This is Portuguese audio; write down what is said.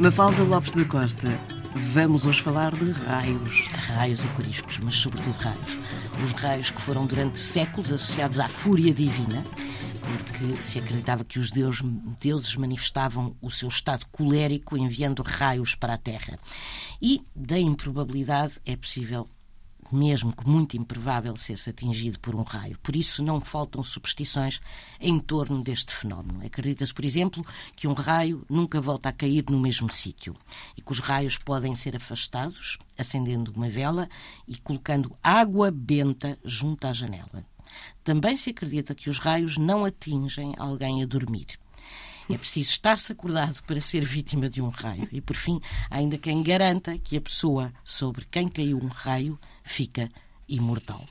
Mafalda Lopes da Costa, vamos hoje falar de raios. Raios e coriscos, mas sobretudo raios. Os raios que foram durante séculos associados à fúria divina, porque se acreditava que os deuses, deuses manifestavam o seu estado colérico enviando raios para a Terra. E da improbabilidade é possível mesmo que muito improvável ser-se atingido por um raio. Por isso, não faltam superstições em torno deste fenómeno. Acredita-se, por exemplo, que um raio nunca volta a cair no mesmo sítio e que os raios podem ser afastados acendendo uma vela e colocando água benta junto à janela. Também se acredita que os raios não atingem alguém a dormir. É preciso estar-se acordado para ser vítima de um raio. E, por fim, ainda quem garanta que a pessoa sobre quem caiu um raio fica imortal.